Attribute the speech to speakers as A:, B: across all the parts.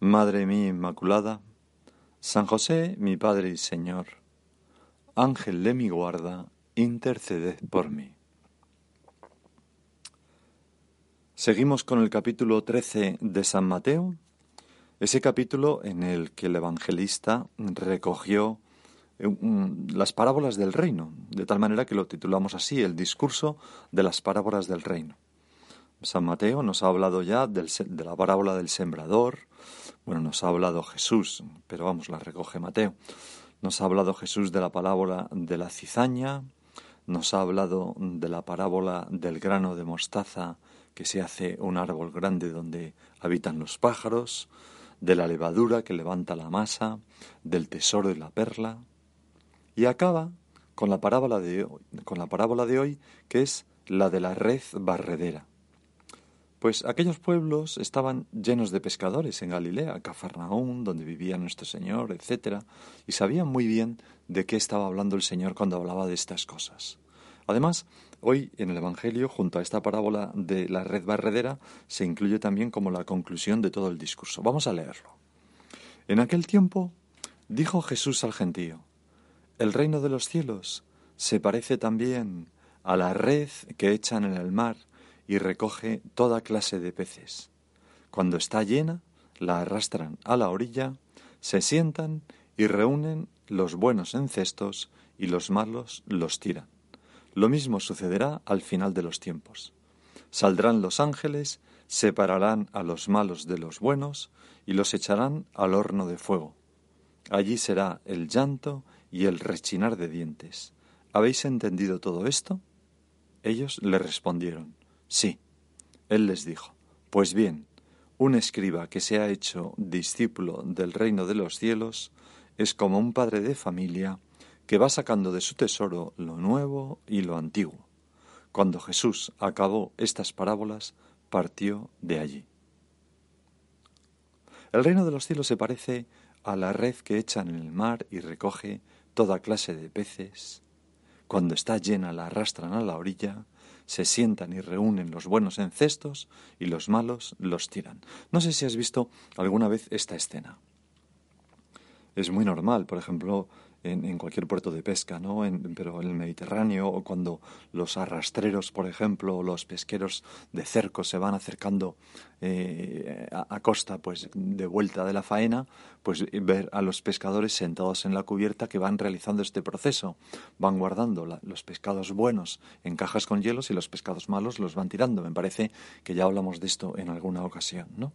A: Madre mía Inmaculada, San José, mi Padre y Señor, Ángel de mi guarda, interceded por mí. Seguimos con el capítulo 13 de San Mateo, ese capítulo en el que el evangelista recogió eh, las parábolas del reino, de tal manera que lo titulamos así, el discurso de las parábolas del reino. San Mateo nos ha hablado ya de la parábola del sembrador, bueno, nos ha hablado Jesús, pero vamos, la recoge Mateo. Nos ha hablado Jesús de la parábola de la cizaña, nos ha hablado de la parábola del grano de mostaza que se hace un árbol grande donde habitan los pájaros, de la levadura que levanta la masa, del tesoro y la perla, y acaba con la parábola de, con la parábola de hoy, que es la de la red barredera. Pues aquellos pueblos estaban llenos de pescadores en Galilea, Cafarnaún, donde vivía nuestro Señor, etc., y sabían muy bien de qué estaba hablando el Señor cuando hablaba de estas cosas. Además, hoy en el Evangelio, junto a esta parábola de la red barredera, se incluye también como la conclusión de todo el discurso. Vamos a leerlo. En aquel tiempo dijo Jesús al gentío, El reino de los cielos se parece también a la red que echan en el mar y recoge toda clase de peces. Cuando está llena, la arrastran a la orilla, se sientan y reúnen los buenos en cestos y los malos los tiran. Lo mismo sucederá al final de los tiempos. Saldrán los ángeles, separarán a los malos de los buenos y los echarán al horno de fuego. Allí será el llanto y el rechinar de dientes. ¿Habéis entendido todo esto? Ellos le respondieron, Sí. Él les dijo, Pues bien, un escriba que se ha hecho discípulo del reino de los cielos es como un padre de familia que va sacando de su tesoro lo nuevo y lo antiguo. Cuando Jesús acabó estas parábolas, partió de allí. El reino de los cielos se parece a la red que echan en el mar y recoge toda clase de peces. Cuando está llena la arrastran a la orilla se sientan y reúnen los buenos en cestos y los malos los tiran. No sé si has visto alguna vez esta escena. Es muy normal, por ejemplo, en, cualquier puerto de pesca, ¿no? pero en el Mediterráneo o cuando los arrastreros, por ejemplo, o los pesqueros de cerco se van acercando eh, a, costa, pues de vuelta de la faena, pues ver a los pescadores sentados en la cubierta que van realizando este proceso, van guardando los pescados buenos en cajas con hielos y los pescados malos los van tirando. Me parece que ya hablamos de esto en alguna ocasión, ¿no?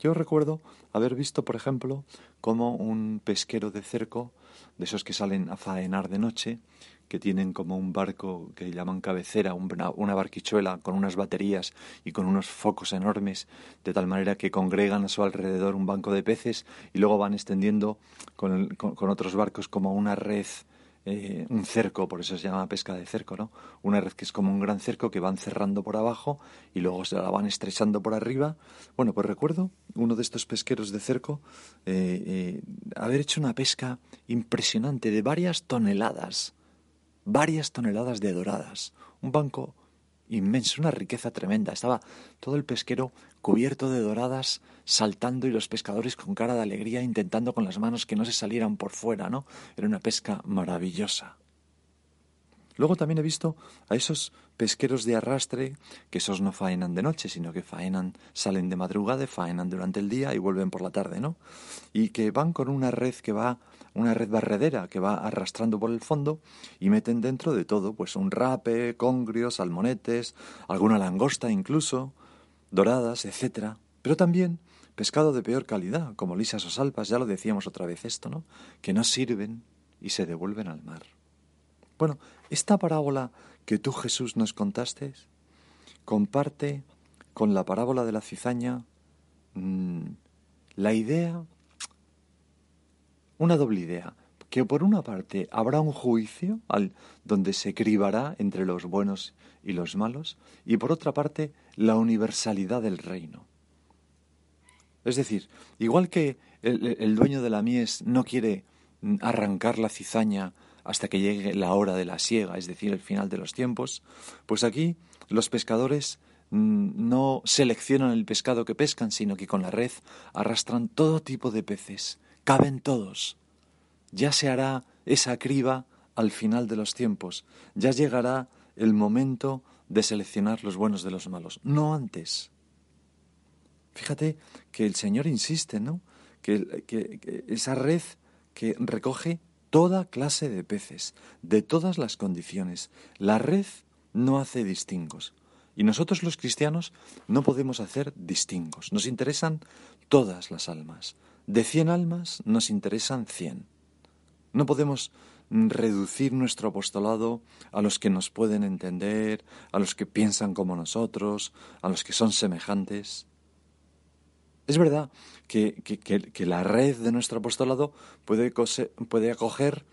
A: Yo recuerdo haber visto, por ejemplo, cómo un pesquero de cerco, de esos que salen a faenar de noche, que tienen como un barco que llaman cabecera, una, barquichuela con unas baterías y con unos focos enormes, de tal manera que congregan a su alrededor un banco de peces y luego van extendiendo con otros barcos como una red eh, un cerco, por eso se llama pesca de cerco, ¿no? Una red que es como un gran cerco que van cerrando por abajo y luego se la van estrechando por arriba. Bueno, pues recuerdo uno de estos pesqueros de cerco eh, eh, haber hecho una pesca impresionante de varias toneladas, varias toneladas de doradas. Un banco inmenso, una riqueza tremenda. Estaba todo el pesquero cubierto de doradas, saltando y los pescadores con cara de alegría intentando con las manos que no se salieran por fuera, ¿no? Era una pesca maravillosa. Luego también he visto a esos pesqueros de arrastre, que esos no faenan de noche, sino que faenan, salen de madrugada, faenan durante el día y vuelven por la tarde, ¿no? Y que van con una red que va, una red barredera que va arrastrando por el fondo y meten dentro de todo, pues un rape, congrios, salmonetes, alguna langosta incluso, doradas, etcétera. Pero también pescado de peor calidad, como lisas o salpas, ya lo decíamos otra vez esto, ¿no? Que no sirven y se devuelven al mar. Bueno, esta parábola que tú Jesús nos contaste comparte con la parábola de la cizaña mm, la idea, una doble idea, que por una parte habrá un juicio al, donde se cribará entre los buenos y los malos, y por otra parte la universalidad del reino. Es decir, igual que el, el dueño de la mies no quiere arrancar la cizaña hasta que llegue la hora de la siega, es decir, el final de los tiempos, pues aquí los pescadores mm, no seleccionan el pescado que pescan, sino que con la red arrastran todo tipo de peces, caben todos. Ya se hará esa criba al final de los tiempos, ya llegará el momento de seleccionar los buenos de los malos, no antes. Fíjate que el Señor insiste, ¿no? Que, que esa red que recoge toda clase de peces, de todas las condiciones. La red no hace distingos. Y nosotros los cristianos no podemos hacer distingos. Nos interesan todas las almas. De cien almas nos interesan cien. No podemos reducir nuestro apostolado a los que nos pueden entender, a los que piensan como nosotros, a los que son semejantes. Es verdad que, que, la red de nuestro apostolado puede, puede acoger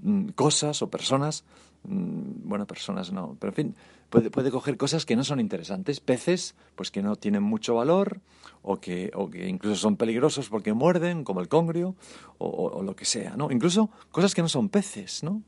A: mm, cosas o personas, mm, bueno, personas no, pero en fin, puede, puede coger cosas que no son interesantes, peces, pues que no tienen mucho valor, o que, o que incluso son peligrosos porque muerden, como el congrio, o, o lo que sea, ¿no? Incluso cosas que no son peces, ¿no?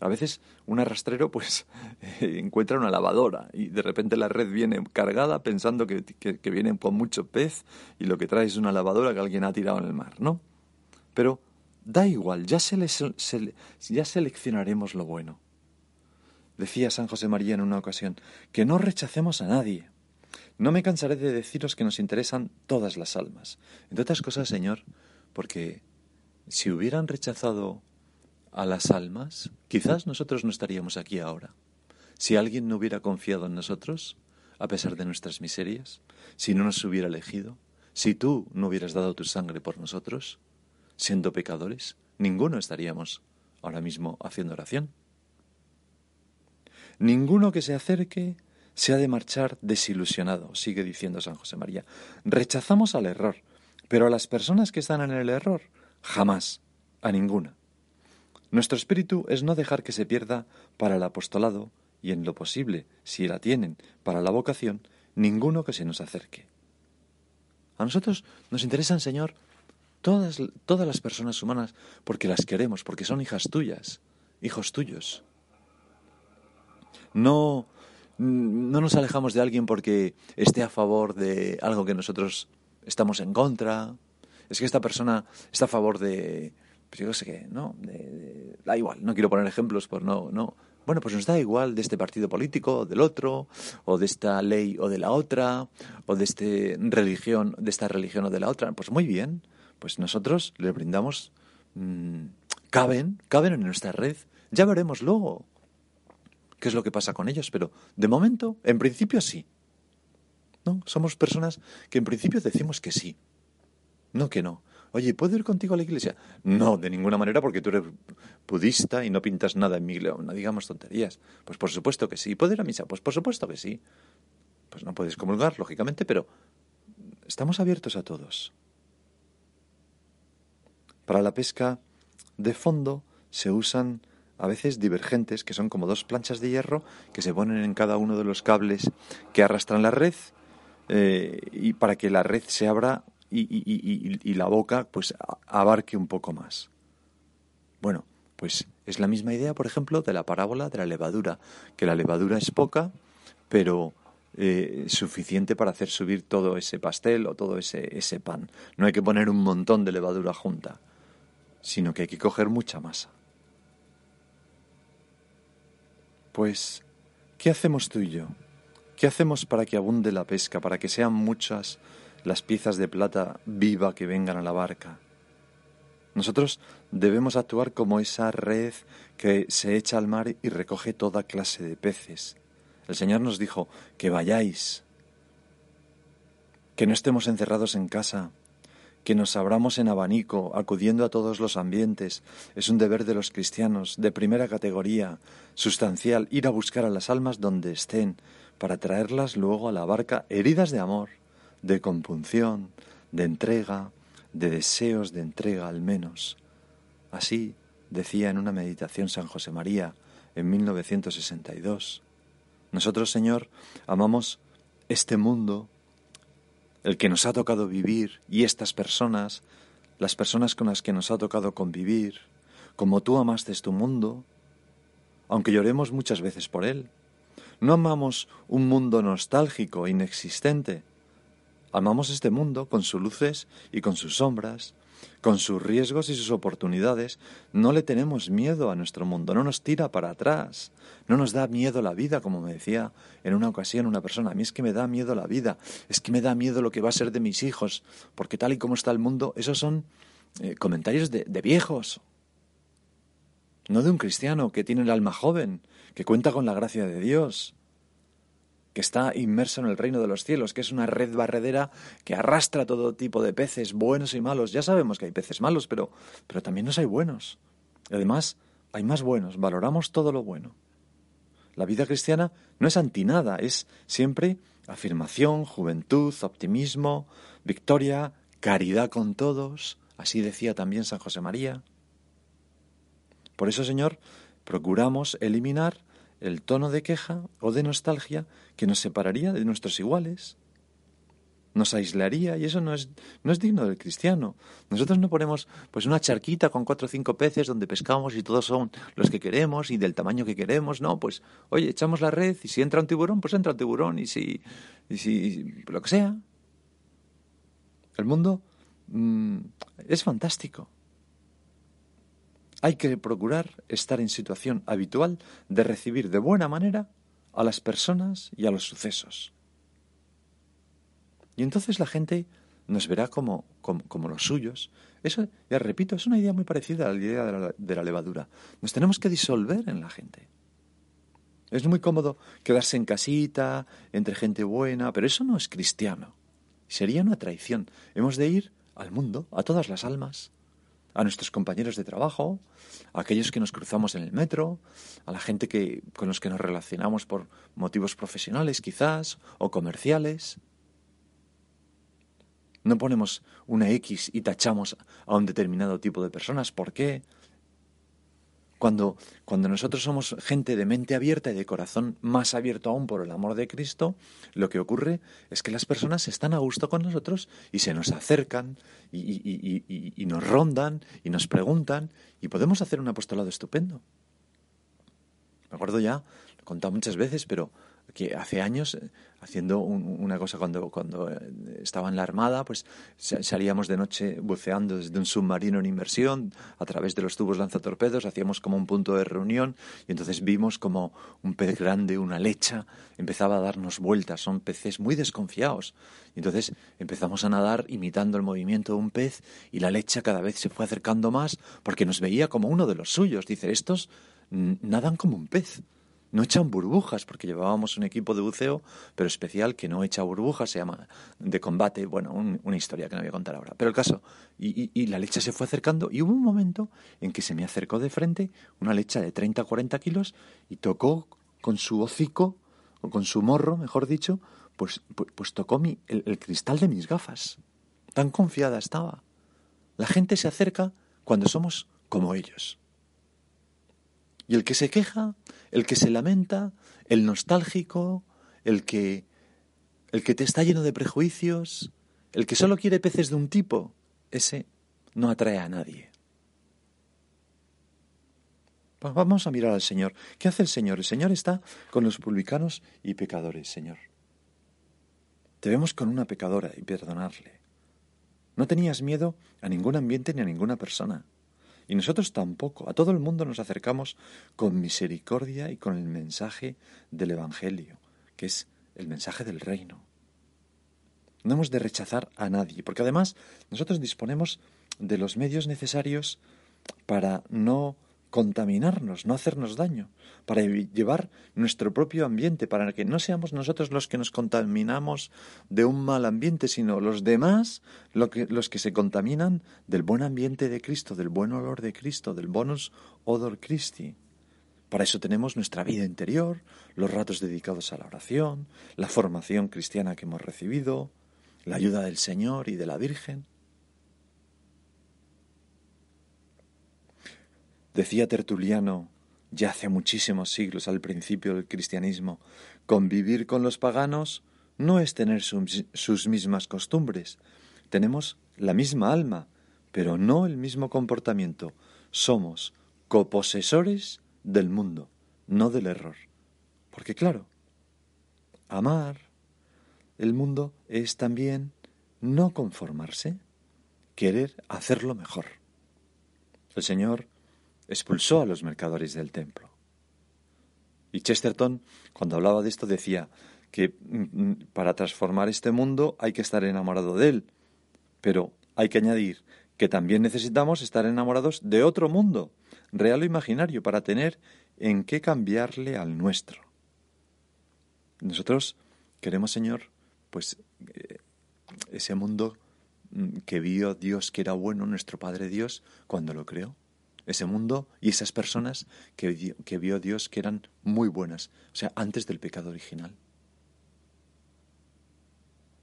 A: A veces un arrastrero pues encuentra una lavadora y de repente la red viene cargada pensando que, que, viene con mucho pez y lo que trae es una lavadora que alguien ha tirado en el mar, ¿no? Pero da igual, ya, ya seleccionaremos lo bueno. Decía San José María en una ocasión, que no rechacemos a nadie. No me cansaré de deciros que nos interesan todas las almas. Entre otras cosas, Señor, porque si hubieran rechazado a las almas, quizás nosotros no estaríamos aquí ahora. Si alguien no hubiera confiado en nosotros, a pesar de nuestras miserias, si no nos hubiera elegido, si tú no hubieras dado tu sangre por nosotros, siendo pecadores, ninguno estaríamos ahora mismo haciendo oración. Ninguno que se acerque se ha de marchar desilusionado, sigue diciendo San José María. Rechazamos al error, pero a las personas que están en el error, jamás, a ninguna. Nuestro espíritu es no dejar que se pierda para el apostolado y en lo posible, si la tienen, para la vocación, ninguno que se nos acerque. A nosotros nos interesan, Señor, todas, todas las personas humanas porque las queremos, porque son hijas tuyas, hijos tuyos. No, no nos alejamos de alguien porque esté a favor de algo que nosotros estamos en contra. Es que esta persona está a favor de, pues yo sé qué, ¿no? Da igual, no quiero poner ejemplos por no, no. Bueno, pues nos da igual de este partido político o del otro, o de esta ley o de la otra, o de este religión, de esta religión o de la otra. Pues muy bien, pues nosotros les brindamos, mm, caben, caben en nuestra red. Ya veremos luego qué es lo que pasa con ellos, pero de momento, en principio sí. ¿No? Somos personas que en principio decimos que sí, no que no. Oye, ¿puedo ir contigo a la iglesia? No, de ninguna manera, porque tú eres budista y no pintas nada en mi iglesia. No digamos tonterías. Pues por supuesto que sí. ¿Puedo ir a misa? Pues por supuesto que sí. Pues no puedes comulgar, lógicamente, pero estamos abiertos a todos. Para la pesca de fondo se usan a veces divergentes, que son como dos planchas de hierro que se ponen en cada uno de los cables que arrastran la red eh, y para que la red se abra y, la boca pues abarque un poco más. Bueno, pues es la misma idea, por ejemplo, de la parábola de la levadura, que la levadura es poca, pero eh, suficiente para hacer subir todo ese pastel o todo ese, ese pan. No hay que poner un montón de levadura junta, sino que hay que coger mucha masa. Pues, ¿qué hacemos tú y yo? ¿Qué hacemos para que abunde la pesca, para que sean muchas las piezas de plata viva que vengan a la barca? Nosotros debemos actuar como esa red que se echa al mar y recoge toda clase de peces. El Señor nos dijo que vayáis, que no estemos encerrados en casa, que nos abramos en abanico, acudiendo a todos los ambientes. Es un deber de los cristianos, de primera categoría, sustancial, ir a buscar a las almas donde estén, para traerlas luego a la barca heridas de amor, de compunción, de entrega, de deseos de entrega al menos. Así decía en una meditación San José María en 1962. Nosotros, Señor, amamos este mundo, el que nos ha tocado vivir, y estas personas, las personas con las que nos ha tocado convivir, como tú amaste tu mundo, aunque lloremos muchas veces por él. No amamos un mundo nostálgico, inexistente, Amamos este mundo con sus luces y con sus sombras, con sus riesgos y sus oportunidades. No le tenemos miedo a nuestro mundo, no nos tira para atrás, no nos da miedo la vida, como me decía en una ocasión una persona. A mí es que me da miedo la vida, es que me da miedo lo que va a ser de mis hijos, porque tal y como está el mundo, esos son eh, comentarios de, de viejos, no de un cristiano que tiene el alma joven, que cuenta con la gracia de Dios que está inmerso en el reino de los cielos, que es una red barredera que arrastra todo tipo de peces, buenos y malos. Ya sabemos que hay peces malos, pero, pero también los hay buenos. además, hay más buenos, valoramos todo lo bueno. La vida cristiana no es antinada, es siempre afirmación, juventud, optimismo, victoria, caridad con todos, así decía también San José María. Por eso, Señor, procuramos eliminar el tono de queja o de nostalgia que nos separaría de nuestros iguales, nos aislaría y eso no es, no es digno del cristiano. Nosotros no ponemos pues una charquita con cuatro o cinco peces donde pescamos y todos son los que queremos y del tamaño que queremos, no, pues oye, echamos la red y si entra un tiburón, pues entra un tiburón y si, y si lo que sea. El mundo mm, es fantástico. Hay que procurar estar en situación habitual de recibir de buena manera a las personas y a los sucesos. Y entonces la gente nos verá como, como, los suyos. Eso, ya repito, es una idea muy parecida a la idea de la, de la levadura. Nos tenemos que disolver en la gente. Es muy cómodo quedarse en casita, entre gente buena, pero eso no es cristiano. Sería una traición. Hemos de ir al mundo, a todas las almas, a nuestros compañeros de trabajo, a aquellos que nos cruzamos en el metro, a la gente que, con los que nos relacionamos por motivos profesionales quizás o comerciales. No ponemos una X y tachamos a un determinado tipo de personas. ¿Por qué? Cuando, cuando nosotros somos gente de mente abierta y de corazón más abierto aún por el amor de Cristo, lo que ocurre es que las personas están a gusto con nosotros y se nos acercan y, nos rondan y nos preguntan y podemos hacer un apostolado estupendo. Me acuerdo ya, lo he contado muchas veces, pero que hace años, eh, haciendo una cosa cuando, cuando eh, estaba en la Armada, pues salíamos de noche buceando desde un submarino en inmersión, a través de los tubos lanzatorpedos, hacíamos como un punto de reunión y entonces vimos como un pez grande, una lecha, empezaba a darnos vueltas, son peces muy desconfiados. Entonces empezamos a nadar imitando el movimiento de un pez y la lecha cada vez se fue acercando más porque nos veía como uno de los suyos. Dice, estos nadan como un pez no echan burbujas, porque llevábamos un equipo de buceo, pero especial que no echa burbujas, se llama de combate, bueno, una historia que no voy a contar ahora. Pero el caso, y, la lecha se fue acercando y hubo un momento en que se me acercó de frente una lecha de 30 o 40 kilos y tocó con su hocico, o con su morro, mejor dicho, pues, pues, pues tocó mi, el cristal de mis gafas. Tan confiada estaba. La gente se acerca cuando somos como ellos. Y el que se queja, el que se lamenta, el nostálgico, el que el que te está lleno de prejuicios, el que solo quiere peces de un tipo, ese no atrae a nadie. Vamos a mirar al Señor. ¿Qué hace el Señor? El Señor está con los publicanos y pecadores, Señor. Te vemos con una pecadora y perdonarle. No tenías miedo a ningún ambiente ni a ninguna persona. Y nosotros tampoco. A todo el mundo nos acercamos con misericordia y con el mensaje del Evangelio, que es el mensaje del reino. No hemos de rechazar a nadie, porque además nosotros disponemos de los medios necesarios para no contaminarnos, no hacernos daño, para llevar nuestro propio ambiente, para que no seamos nosotros los que nos contaminamos de un mal ambiente, sino los demás los que se contaminan del buen ambiente de Cristo, del buen olor de Cristo, del bonus odor Christi. Para eso tenemos nuestra vida interior, los ratos dedicados a la oración, la formación cristiana que hemos recibido, la ayuda del Señor y de la Virgen. Decía Tertuliano, ya hace muchísimos siglos al principio del cristianismo, convivir con los paganos no es tener sus mismas costumbres. Tenemos la misma alma, pero no el mismo comportamiento. Somos coposesores del mundo, no del error. Porque claro, amar el mundo es también no conformarse, querer hacerlo mejor. El Señor expulsó a los mercadores del templo. Y Chesterton, cuando hablaba de esto, decía que mm, mm, para transformar este mundo hay que estar enamorado de él, pero hay que añadir que también necesitamos estar enamorados de otro mundo, real o imaginario, para tener en qué cambiarle al nuestro. Nosotros queremos, Señor, pues eh, ese mundo mm, que vio Dios que era bueno, nuestro Padre Dios, cuando lo creó ese mundo y esas personas que, que vio Dios que eran muy buenas, o sea, antes del pecado original.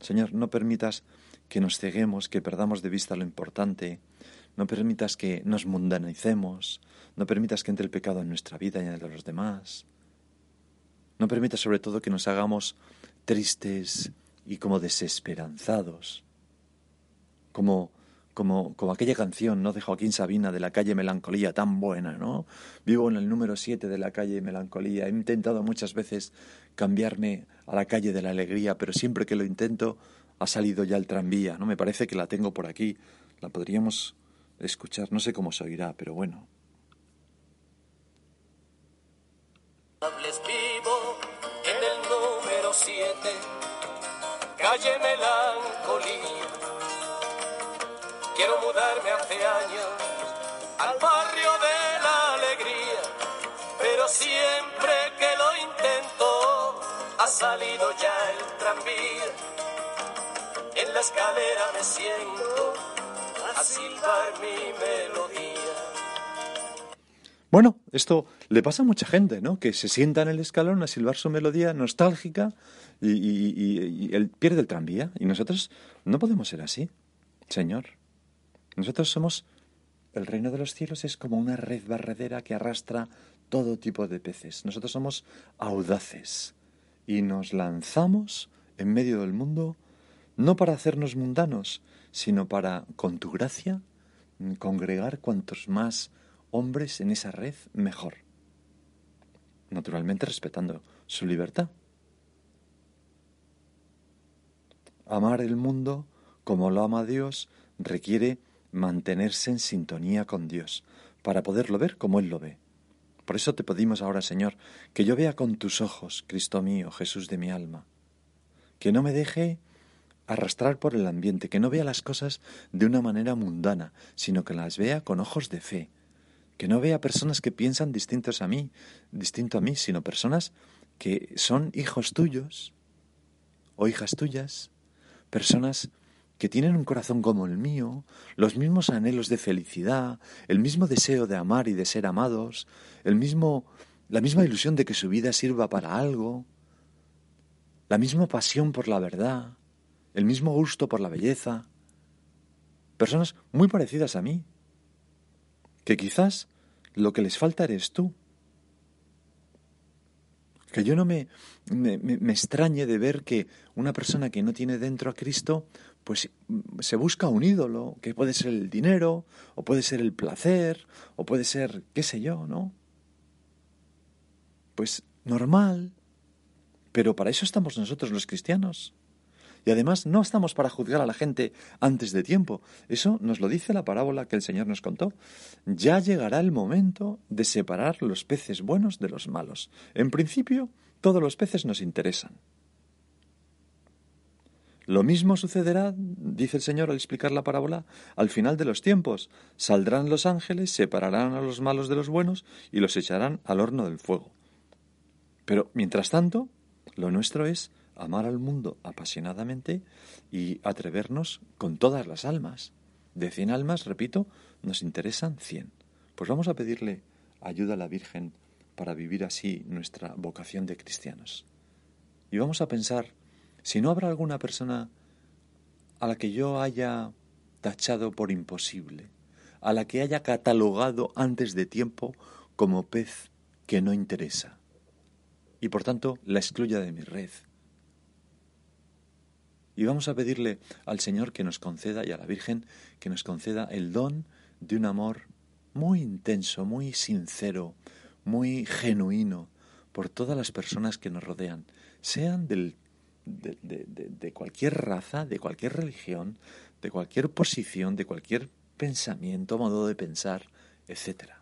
A: Señor, no permitas que nos ceguemos, que perdamos de vista lo importante, no permitas que nos mundanicemos, no permitas que entre el pecado en nuestra vida y en la de los demás. No permitas sobre todo que nos hagamos tristes y como desesperanzados, como como, como aquella canción ¿no? de Joaquín Sabina de la calle Melancolía, tan buena, ¿no? Vivo en el número 7 de la calle Melancolía. He intentado muchas veces cambiarme a la calle de la alegría, pero siempre que lo intento ha salido ya el tranvía, ¿no? Me parece que la tengo por aquí. La podríamos escuchar, no sé cómo se oirá, pero bueno.
B: Siempre que lo intento ha salido ya el tranvía. En la escalera me siento a silbar mi melodía.
A: Bueno, esto le pasa a mucha gente, ¿no? Que se sienta en el escalón a silbar su melodía nostálgica y, y, y, pierde el tranvía. Y nosotros no podemos ser así, Señor. Nosotros somos, el reino de los cielos es como una red barredera que arrastra todo tipo de peces. Nosotros somos audaces y nos lanzamos en medio del mundo no para hacernos mundanos, sino para, con tu gracia, congregar cuantos más hombres en esa red, mejor. Naturalmente respetando su libertad. Amar el mundo como lo ama Dios requiere mantenerse en sintonía con Dios, para poderlo ver como Él lo ve. Por eso te pedimos ahora, Señor, que yo vea con tus ojos, Cristo mío, Jesús de mi alma, que no me deje arrastrar por el ambiente, que no vea las cosas de una manera mundana, sino que las vea con ojos de fe, que no vea personas que piensan distintos a mí, distinto a mí, sino personas que son hijos tuyos o hijas tuyas, personas que tienen un corazón como el mío, los mismos anhelos de felicidad, el mismo deseo de amar y de ser amados, el mismo, la misma ilusión de que su vida sirva para algo, la misma pasión por la verdad, el mismo gusto por la belleza. Personas muy parecidas a mí, que quizás lo que les falta eres tú. Que yo no me, me, me, extrañe de ver que una persona que no tiene dentro a Cristo pues se busca un ídolo, que puede ser el dinero, o puede ser el placer, o puede ser qué sé yo, ¿no? Pues normal, pero para eso estamos nosotros los cristianos. Y además no estamos para juzgar a la gente antes de tiempo. Eso nos lo dice la parábola que el Señor nos contó. Ya llegará el momento de separar los peces buenos de los malos. En principio, todos los peces nos interesan. Lo mismo sucederá, dice el Señor al explicar la parábola, al final de los tiempos. Saldrán los ángeles, separarán a los malos de los buenos y los echarán al horno del fuego. Pero, mientras tanto, lo nuestro es amar al mundo apasionadamente y atrevernos con todas las almas. De cien almas, repito, nos interesan cien. Pues vamos a pedirle ayuda a la Virgen para vivir así nuestra vocación de cristianos. Y vamos a pensar si no habrá alguna persona a la que yo haya tachado por imposible, a la que haya catalogado antes de tiempo como pez que no interesa, y por tanto la excluya de mi red. Y vamos a pedirle al Señor que nos conceda y a la Virgen que nos conceda el don de un amor muy intenso, muy sincero, muy genuino por todas las personas que nos rodean, sean del de, cualquier raza, de cualquier religión, de cualquier posición, de cualquier pensamiento, modo de pensar, etc.